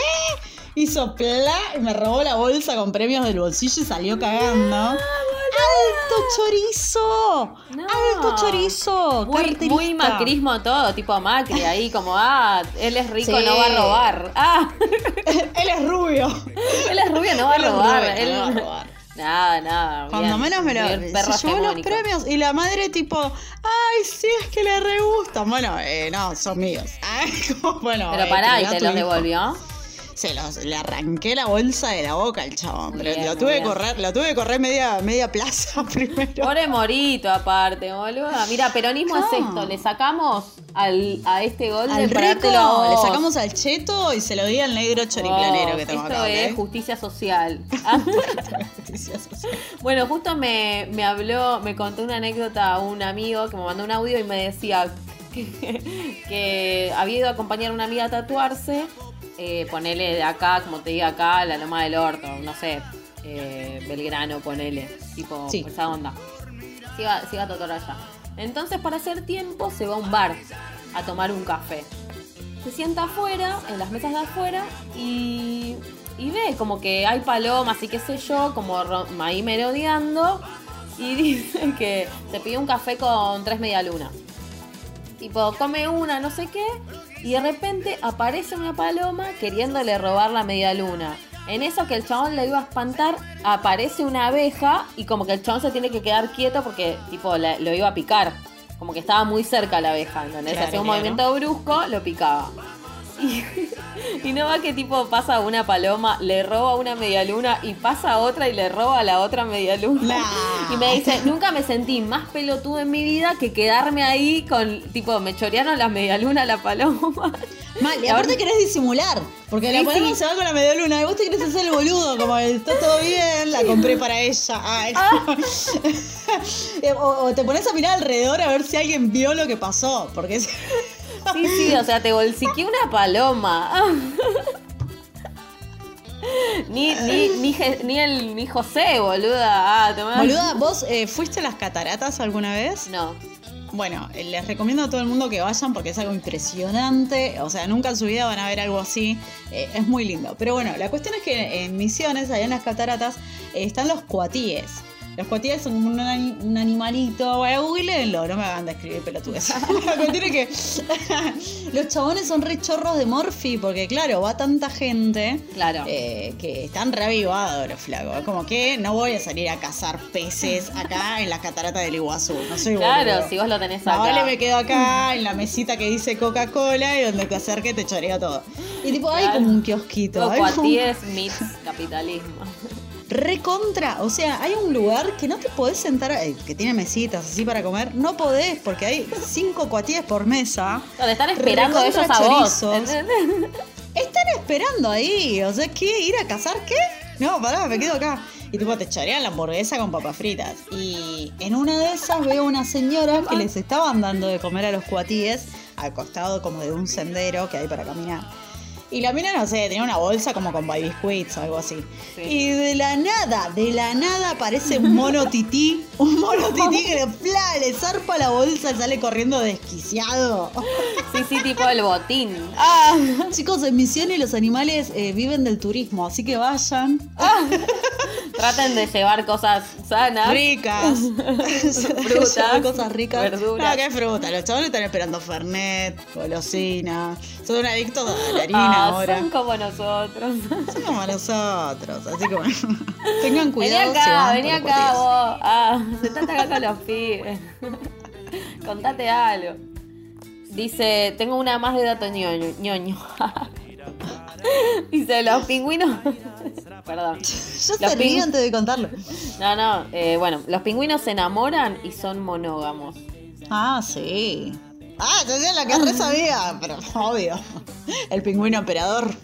Hizo pla y me robó la bolsa con premios del bolsillo y salió cagando. ¡Alto chorizo! No. ¡Alto chorizo! Muy, muy macrismo todo, tipo Macri, ahí como, ah, él es rico, Sí. no va a robar. Ah, [laughs] Él es rubio. él es rubio, no va a Él es robar. rubio, él- no va a [laughs] robar. Nada, nada. Cuando bien, menos me lo. se llevó los premios y la madre, tipo, ay, sí, es que le re gustan. Bueno, eh, no, son míos. [laughs] Ay, como, bueno, Pero eh, pará, ¿y te los devolvió? Se los, le arranqué la bolsa de la boca al chabón. Pero Bien, lo tuve que correr, lo tuve que correr media, media plaza [laughs] primero. Pobre Morito, aparte, boluda. Mira, peronismo es esto. Le sacamos al, a este gol Al para rico le sacamos al cheto y se lo di al negro choriplanero Vos, que tengo Esto acá. es justicia social. [laughs] Ah. Bueno, justo me, me habló, me contó una anécdota a un amigo que me mandó un audio y me decía que, [laughs] que había ido a acompañar a una amiga a tatuarse, eh, ponele de acá, como te diga acá, la Loma del Orto, no sé, eh, Belgrano, ponele, tipo Sí. esa onda. Se iba, se iba a tatuar allá. Entonces, para hacer tiempo, se va a un bar a tomar un café. Se sienta afuera, en las mesas de afuera, y, y ve como que hay palomas y qué sé yo, como ahí merodeando, y [laughs] dice que se pidió un café con tres medialunas. Tipo, come una, no sé qué, y de repente aparece una paloma queriéndole robar la media luna. En eso que el chabón le iba a espantar, aparece una abeja y como que el chabón se tiene que quedar quieto porque tipo la- lo iba a picar. Como que estaba muy cerca la abeja, ¿entendés? Claro, Hacía un claro. movimiento brusco, lo picaba. Y, y no va que tipo pasa una paloma, le roba una media luna y pasa otra y le roba la otra media luna. Nah. [laughs] Y me dice, nunca me sentí más pelotudo en mi vida que quedarme ahí con, tipo, me chorearon las medialunas a la paloma. [laughs] Mal, y aparte querés disimular, porque Sí, la paloma sí. se va con la media luna y vos te querés hacer el boludo, como está todo bien, la compré para ella. Ay. Ah. [laughs] Eh, o, o te pones a mirar alrededor a ver si alguien vio lo que pasó, porque es- Sí, sí, o sea, te bolsiqué una paloma. [laughs] Ni, ni, ni, ni el, ni José, boluda. Ah, tomá. Boluda, ¿vos eh, fuiste a las cataratas alguna vez? No. Bueno, eh, les recomiendo a todo el mundo que vayan porque es algo impresionante. O sea, nunca en su vida van a ver algo así. Eh, es muy lindo. Pero bueno, la cuestión es que en Misiones, allá en las cataratas, eh, están los cuatíes. Los cuatíes son como un, un animalito. Bueno, googleenlo, no me hagan de escribir pelotudes. [laughs] la cuestión es que [laughs] los chabones son re chorros de morfi porque, claro, va tanta gente. Claro. eh, que están reavivados los flacos. Como que no voy a salir a cazar peces acá en las cataratas del Iguazú. No soy claro, boludo. si vos lo tenés No, acá. vale, me quedo acá en la mesita que dice Coca-Cola y donde te acerque te choreo todo. Y tipo, hay como un kiosquito. Como- cuatíes meets capitalismo. Recontra. O sea, hay un lugar que no te podés sentar, eh, que tiene mesitas así para comer. No podés porque hay cinco cuatíes por mesa. Donde están esperando ellos a chorizos. Están esperando ahí. O sea, ¿qué? ¿Ir a cazar qué? No, pará, me quedo acá. Y tipo, te chorean la hamburguesa con papas fritas. Y en una de esas veo una señora que les estaban dando de comer a los cuatíes al costado como de un sendero que hay para caminar. Y la mina, no sé, tenía una bolsa como con baby squids o algo así. Sí. Y de la nada, de la nada aparece un mono tití. Un mono tití que le, ¡fla! le zarpa la bolsa y sale corriendo desquiciado. Sí, sí, tipo el botín. Ah, chicos, en Misiones los animales eh, viven del turismo, así que vayan. Traten de llevar cosas sanas. Ricas. [laughs] Frutas, cosas ricas. verduras. No, qué fruta. Los chavales están esperando Fernet, golosina. Son adictos a la harina Ah, ahora. son como nosotros. Son como nosotros. Así que bueno. [laughs] Tengan Vení cuidado. si acá, van vení acá vos. Ah, [laughs] sentate acá con los pibes. [laughs] Contate algo. Dice, tengo una más de dato ñoño. ñoño. Dice, los pingüinos. Perdón. Yo Los se ríe ping- antes de contarlo. No, no. eh, bueno, los pingüinos se enamoran y son monógamos. Ah, sí. Ah, yo sé la que sabía, pero obvio. El pingüino emperador.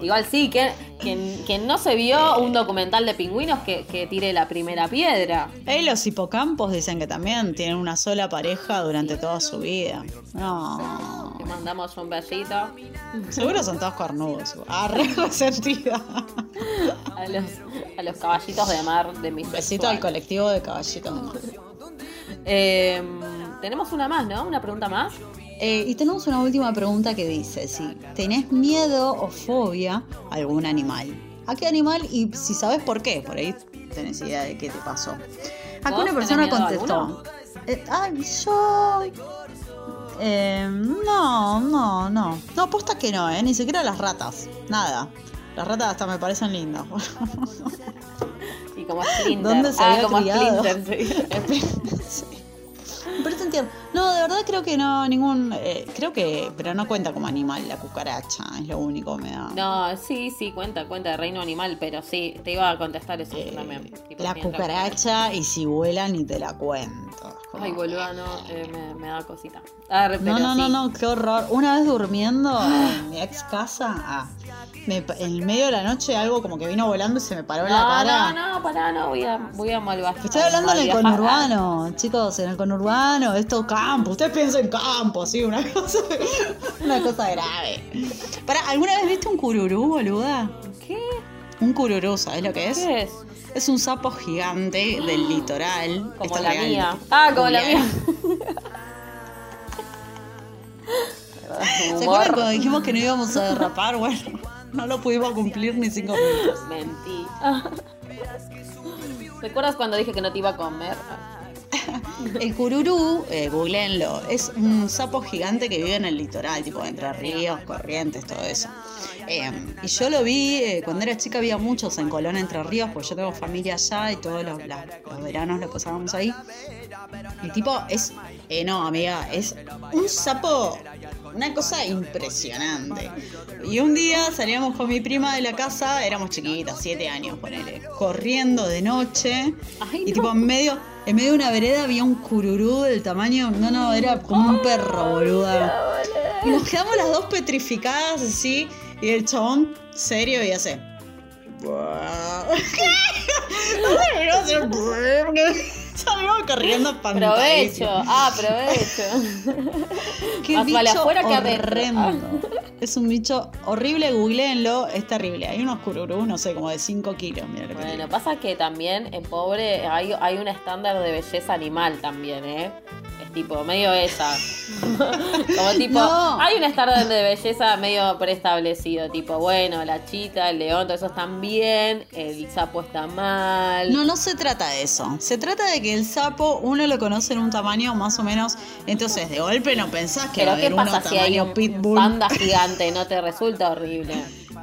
Igual sí, que, quien, quien no se vio un documental de pingüinos que, que tire la primera piedra. Eh, los hipocampos dicen que también tienen una sola pareja durante toda su vida. No. Le mandamos un besito Seguro son todos cornudos. Ah, re resentida. a los, a los caballitos de mar de mi Besito al colectivo de caballitos de mar. Eh, tenemos una más, ¿no? Una pregunta más. Eh, y tenemos una última pregunta que dice: si tenés miedo o fobia a algún animal, ¿a qué animal y si sabes por qué? Por ahí tenés idea de qué te pasó. Acá ¿Vos una persona contestó: eh, Ay, yo. eh, no, no, no. No, posta que no, ¿eh? Ni siquiera las ratas. Nada. Las ratas hasta me parecen lindas. [laughs] Y como Splinter. ¿Dónde se ah, había como criado? Splinter, sí. [laughs] Pero te entiendo. No, de verdad creo que no, ningún. eh, creo que. Pero no cuenta como animal la cucaracha, es lo único que me da. No, sí, sí, cuenta, cuenta de reino animal, pero sí, te iba a contestar eso Eh, también. la cucaracha y si vuela ni te la cuento. Ay, boluda, no, eh, me, me da cosita. Ah, No, pero no, no, sí. no, qué horror. Una vez durmiendo en mi ex casa, ah, me en medio de la noche algo como que vino volando y se me paró en la No, cara. no, no, pará, no, voy a, voy a malvajar. Estoy hablando en el conurbano, chicos, en el conurbano, esto campo. Ustedes piensan en campo, sí, una [laughs] cosa, una cosa grave. Para, ¿alguna vez viste un cururú, boluda? ¿Qué? Un cururú, ¿sabes lo que es? ¿Qué es? Es un sapo gigante del litoral. [gasps] Como la real. mía. Ah, como la mía. [laughs] ¿Se acuerdan cuando dijimos que no íbamos a derrapar? Bueno, no lo pudimos cumplir ni cinco minutos. Mentí. ¿Recuerdas cuando dije que no te iba a comer? [laughs] El cururú, eh, googleenlo, es un sapo gigante que vive en el litoral, tipo entre ríos, corrientes, todo eso. Eh, y yo lo vi, eh, cuando era chica había muchos en Colón, Entre Ríos, porque yo tengo familia allá y todos los, los veranos lo pasábamos ahí. El tipo es, no amiga, es un sapo, una cosa impresionante. Y un día salíamos con mi prima de la casa, éramos chiquitas, siete años, ponele, corriendo de noche. Ay, y no. tipo en medio, en medio de una vereda había un cururú del tamaño, no, no, era como un perro, boluda. Y nos quedamos las dos petrificadas así, y el chabón serio y hace. Salimos corriendo Provecho. espantadísimos. Ah, provecho. [laughs] Qué Más vale bicho afuera que horrendo. Es un bicho horrible, googleenlo, es terrible. Hay unos cururú, no sé, como de 5 kilos, mira Bueno, pasa que también en pobre hay, hay un estándar de belleza animal también, ¿eh? Tipo, medio esa. [laughs] Como tipo, No. hay un estándar de belleza medio preestablecido, tipo, bueno, la chita, el león, todo eso están bien, el sapo está mal. No, no se trata de eso. Se trata de que el sapo uno lo conoce en un tamaño más o menos. Entonces, de golpe no pensás que va a Pero ¿qué haber uno si hay tamaño un pitbull. panda gigante? ¿No te resulta horrible?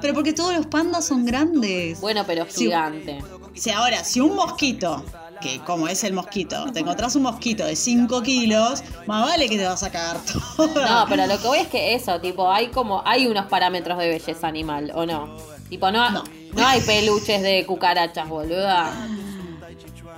Pero porque todos los pandas son grandes. Bueno, pero gigante. Si ahora, si un mosquito, que como es el mosquito, te encontrás un mosquito de 5 kilos, más vale que te vas a cagar todo. No, pero lo que voy es que eso, tipo, hay como, hay unos parámetros de belleza animal, ¿o no? Tipo, no, No. no. hay peluches de cucarachas, boluda.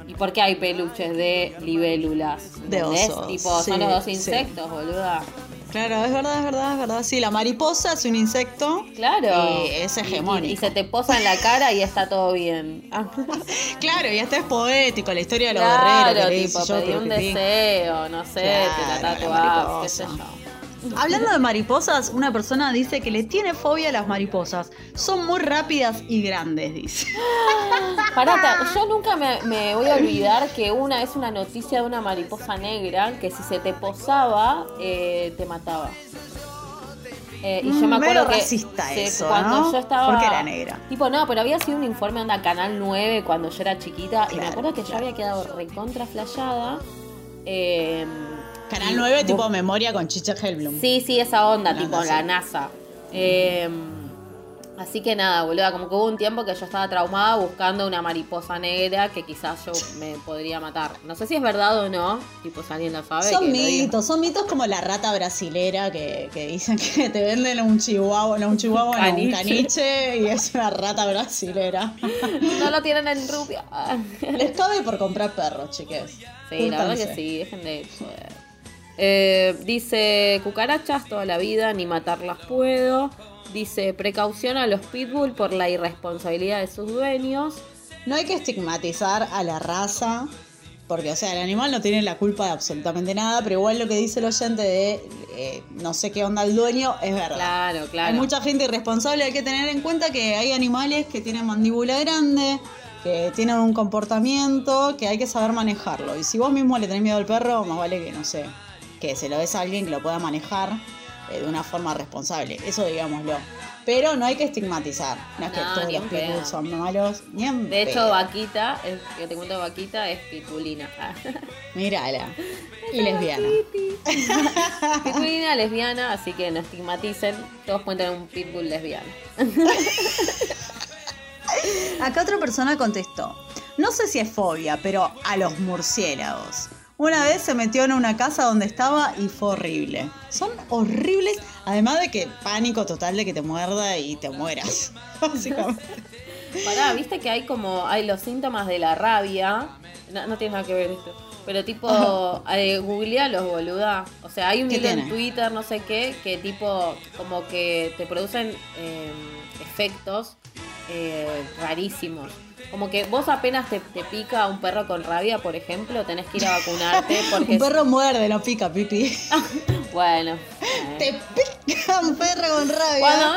¿Y por qué hay peluches de libélulas? De osos, Tipo, sí, son los dos sí. insectos, boluda. Claro, es verdad, es verdad, es verdad. Sí, la mariposa es un insecto. Claro. Y es hegemónico. Y, y se te posa en la cara y está todo bien. [laughs] Claro, y hasta es poético la historia de los claro, guerreros. que tipo, pedí un deseo, no sé, te Claro, la la tatuás, qué sé yo. [laughs] Hablando de mariposas, una persona dice que le tiene fobia a las mariposas. Son muy rápidas y grandes, dice. [laughs] Parata, yo nunca me, me voy a olvidar que una es una noticia de una mariposa negra que si se te posaba, eh, te mataba. Eh, y yo Mm, me acuerdo medio que racista se- eso, cuando ¿no? yo estaba Porque era negra. tipo no pero había sido un informe onda Canal 9 cuando yo era chiquita y me acuerdo que claro. yo había quedado recontra flayada eh, Canal y 9, bu- tipo memoria con Chicha Hellblum. Sí, sí, esa onda, La tipo NASA. la NASA. Eh, así que nada, boluda, como que hubo un tiempo que yo estaba traumada buscando una mariposa negra que quizás yo me podría matar. No sé si es verdad o no, tipo si alguien lo sabe. Son mitos, son mitos como la rata brasilera que, que dicen que te venden un chihuahua, no un chihuahua, no, un Caniche. caniche y es una rata brasilera. [laughs] No lo tienen en rubia. Les cabe por comprar perros, chiques. Sí, la verdad que sí, dejen de joder. Eh, dice cucarachas toda la vida, ni matarlas puedo. Dice precaución a los pitbull por la irresponsabilidad de sus dueños. No hay que estigmatizar a la raza, porque, o sea, el animal no tiene la culpa de absolutamente nada, pero igual lo que dice el oyente de eh, no sé qué onda el dueño es verdad. Claro, claro. Hay mucha gente irresponsable, hay que tener en cuenta que hay animales que tienen mandíbula grande, que tienen un comportamiento que hay que saber manejarlo. Y si vos mismo le tenés miedo al perro, más vale que, no sé, que se lo des a alguien que lo pueda manejar eh, de una forma responsable. Eso digámoslo. Pero no hay que estigmatizar. No es que No, todos los pitbulls son malos. Ni en De hecho, pedo. Vaquita, es, que te cuento Vaquita, es pitbullina. [laughs] Mírala. Y lesbiana. [laughs] pitbullina lesbiana, así que no estigmaticen. Todos pueden tener un pitbull lesbiano. [laughs] Acá otra persona contestó. No sé si es fobia, pero a los murciélagos. Una vez se metió en una casa donde estaba y fue horrible. Son horribles, además de que pánico total de que te muerda y te mueras. [laughs] Básicamente. Pará, viste que hay como, hay los síntomas de la rabia. No, no tiene nada que ver esto. Pero tipo, eh, googlealos, boluda. O sea, hay un ¿Qué hilo en? Twitter, no sé qué, que tipo, como que te producen eh, efectos eh, rarísimos. Como que vos apenas te, te pica un perro con rabia, por ejemplo, tenés que ir a vacunarte [laughs] porque... Un perro muerde, no pica, pipi. [laughs] Bueno. eh. Te pica un perro con rabia. Cuando...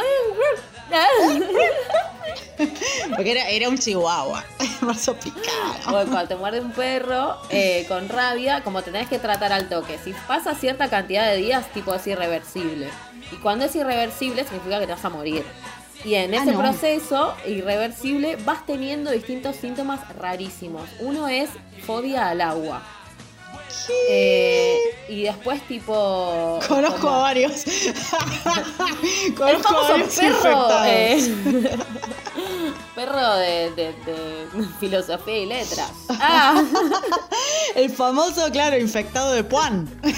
[laughs] Porque era, era un chihuahua. Por eso picaba. Bueno, cuando te muerde un perro eh, con rabia, como te tenés que tratar al toque. Si pasa cierta cantidad de días, tipo es irreversible. Y cuando es irreversible, significa que te vas a morir. Y en Ah, ese no. proceso irreversible vas teniendo distintos síntomas rarísimos. Uno es fobia al agua. Eh, y después tipo... Conozco como- a varios. [laughs] Conozco a varios perro, eh, [laughs] perro de, de- de filosofía y letras. Ah, [laughs] El famoso, claro, infectado de Puan. el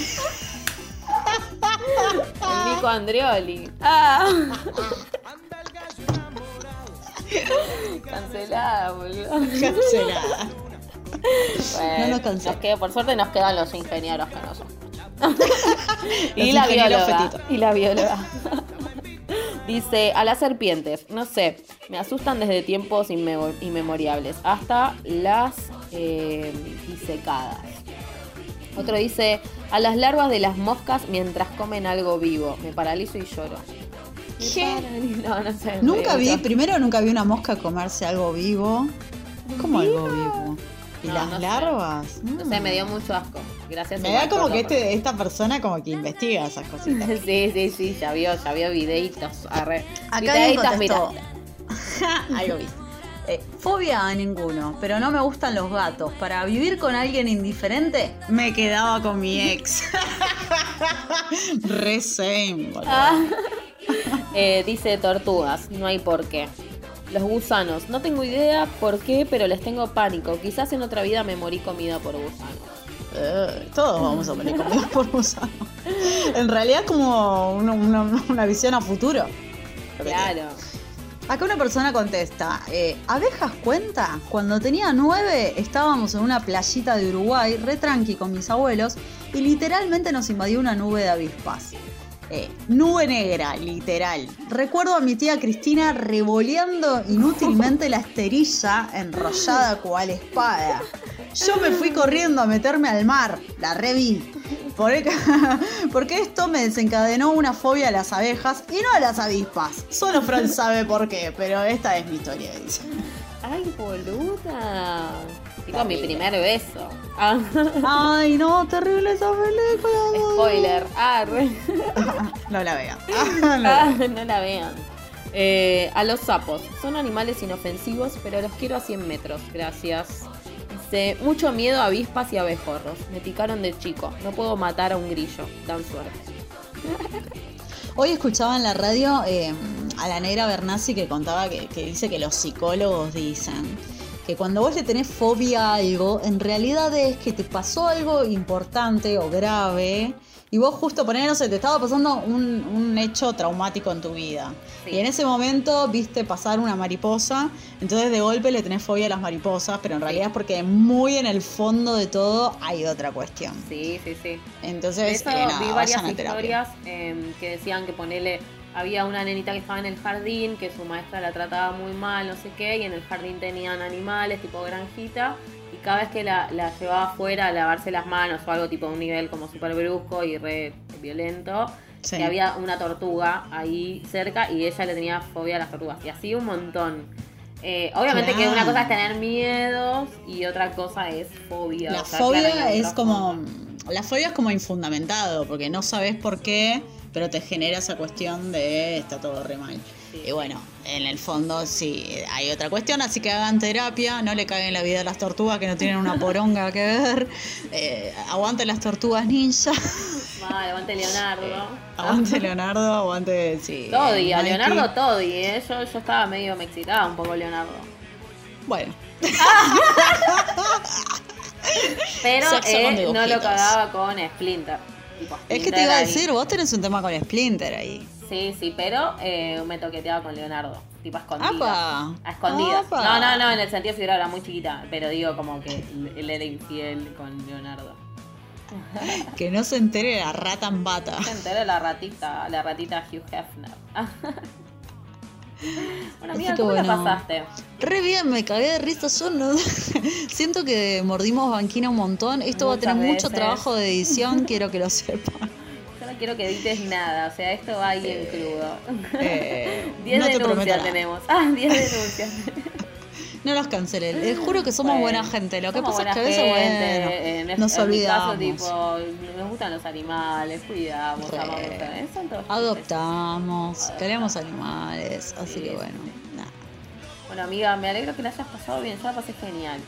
Nico Andreoli. Ah. Cancelada, boludo. Cancelada. Bueno, No nos cancela. nos queda- por suerte nos quedan los ingenieros que nos [laughs] escuchan. y la bióloga. Y la bióloga. Dice, a las serpientes, no sé, me asustan desde tiempos inmemo- inmemoriales, hasta las eh, disecadas. Otro dice, a las larvas de las moscas mientras comen algo vivo, me paralizo y lloro. Me ¿Qué? paralizo- No, no sé. me Nunca vi, primero nunca vi una mosca comerse algo vivo. ¿Cómo algo vivo? ¿Y No, las no sé. larvas? No sé, me dio mucho asco. Gracias. Me da como que este, esta persona como que investiga esas cositas. [laughs] Sí, sí, sí, ya vio, ya vio videitos. Arre. Acá Videitos, mira. [laughs] Algo vi. Eh, fobia a ninguno, pero no me gustan los gatos. Para vivir con alguien indiferente, me quedaba con mi ex. [laughs] Re same, boludo. Ah. [laughs] Eh, dice tortugas, no hay por qué. Los gusanos, no tengo idea por qué, pero les tengo pánico. Quizás en otra vida me morí comida por gusanos. Eh, todos vamos a morir comidos por gusano. En realidad es como una, una- una visión a futuro. Claro. Acá una persona contesta, eh, ¿abejas cuenta? Cuando tenía nueve estábamos en una playita de Uruguay, re tranqui con mis abuelos, y literalmente nos invadió una nube de avispas. Eh, nube negra, literal. Recuerdo a mi tía Cristina revoleando inútilmente la esterilla enrollada cual espada. Yo me fui corriendo a meterme al mar, la reví. [laughs] Porque esto me desencadenó una fobia a las abejas y no a las avispas. Solo Fran sabe por qué, pero esta es mi historia, dice. Ay, boluda. Digo, mi primer beso. Ah. Ay, no, terrible esa película. Spoiler. Ah, no la vean. Ah, no la vean. Eh, a los sapos. Son animales inofensivos, pero los quiero a 100 metros. Gracias. Dice, mucho miedo a avispas y abejorros. Me picaron de chico. No puedo matar a un grillo. Dan suerte. [laughs] Hoy escuchaba en la radio eh, a la negra Bernasi que contaba que, que dice que los psicólogos dicen que cuando vos le tenés fobia a algo, en realidad es que te pasó algo importante o grave y vos justo poner, no sé, te estaba pasando un, hecho traumático en tu vida. Y en ese momento viste pasar una mariposa, entonces de golpe le tenés fobia a las mariposas, pero en realidad es porque muy en el fondo de todo hay otra cuestión. Sí, sí, sí. Entonces, eh, vi varias historias em, que decían que ponele había una nenita que estaba en el jardín, que su maestra la trataba muy mal, no sé qué, y en el jardín tenían animales tipo granjita, y cada vez que la, llevaba afuera a lavarse las manos o algo tipo un nivel como súper brusco y re violento, que había una tortuga ahí cerca y ella le tenía fobia a las tortugas, y así un montón. Eh, obviamente que una cosa es tener miedos y otra cosa es fobia. La fobia es como... La fobia es como infundamentado, porque no sabes por qué pero te genera esa cuestión de está todo re mal. Y bueno, en el fondo sí hay otra cuestión, así que hagan terapia, no le caguen la vida a las tortugas que no tienen una [laughs] poronga que ver. Eh, aguante las tortugas ninja. Vale, aguante Leonardo. Eh, aguante Leonardo, aguante, sí. Toddy, a Leonardo Toddy, ¿eh? yo, yo estaba medio me excitaba un poco Leonardo. Bueno. [laughs] Pero [laughs] no lo cagaba con Splinter es que te iba a decir, vos tenés un tema con Splinter ahí. Sí, sí, pero eh, me toqueteaba con Leonardo, tipo a escondidas. A escondidas. No, no, no, en el sentido si era muy chiquita, pero digo como que él era infiel con Leonardo. [laughs] que no se entere la rata en bata. No se entere la ratita, la ratita Hugh Hefner. [laughs] Bueno, amiga, ¿cómo la pasaste? Re bien, me cagué de risa. Yo no... [laughs] siento que mordimos banquina un montón. Esto va a tener mucho trabajo de edición, [laughs] quiero que lo sepan. Yo no quiero que edites nada, o sea, esto va ahí en crudo. Eh, [laughs] 10 denuncias tenemos. Ah, 10 denuncias. No los cancelen. Les juro que somos buena gente. Lo que pasa es que a veces, bueno, nos olvidamos. tipo, nos gustan los animales, cuidamos, Adoptamos, queremos animales. Así que bueno, nada. Bueno, amiga, me alegro que la hayas pasado bien. Yo la pasé genial.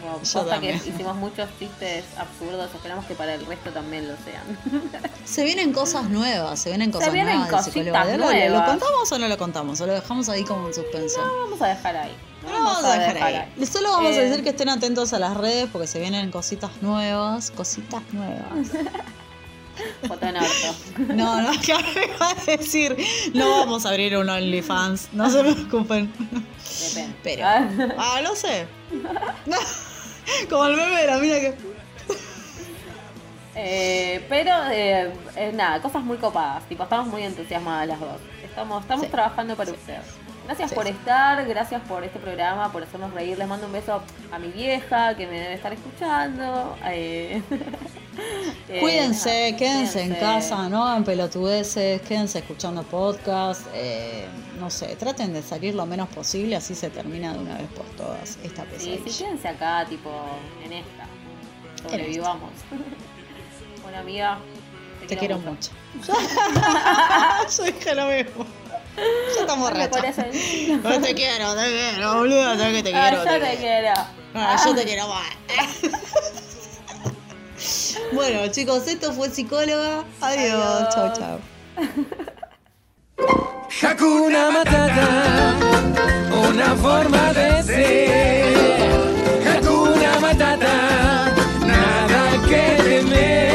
Como que hicimos muchos chistes absurdos, esperamos que para el resto también lo sean. [laughs] Se vienen cosas nuevas, se vienen cosas se vienen nuevas. Cositas nuevas. ¿Lo contamos o no lo contamos? ¿O lo dejamos ahí como en suspenso? No, vamos a dejar ahí. No, vamos, a dejar, ahí. Solo vamos a decir eh. que estén atentos a las redes porque se vienen cositas nuevas, cositas nuevas. [laughs] Fotonorto. [laughs] No, no, que iba a decir, no vamos a abrir un OnlyFans, no se preocupen. Depende. Pero, ah, no sé. Como el meme de la mina que. Eh, pero eh, eh, nada, cosas muy copadas. Tipo, estamos muy entusiasmadas las dos. Estamos, estamos trabajando para ustedes. Gracias por estar, gracias por este programa, por hacernos reír. Les mando un beso a mi vieja que me debe estar escuchando. [laughs] Eh, eh, cuídense, quédense, en casa, no hagan pelotudeces, quédense escuchando podcast. Eh, no sé, traten de salir lo menos posible, así se termina de una vez por todas esta pesadilla. Sí, sí, quédense acá, tipo, en esta. Sobrevivamos. [laughs] bueno, amiga. Te, quiero, mucho. [laughs] Yo dije lo mismo. Ya estamos borracha. No [laughs] te quiero, te quiero, boludo, sabes que te ah, quiero. Ah, yo te, quiero. Ah, yo te quiero más. [laughs] Bueno, chicos, esto fue psicóloga. Adiós. Chao, chao. Hakuna Matata, una forma de ser. Hakuna Matata, nada que temer.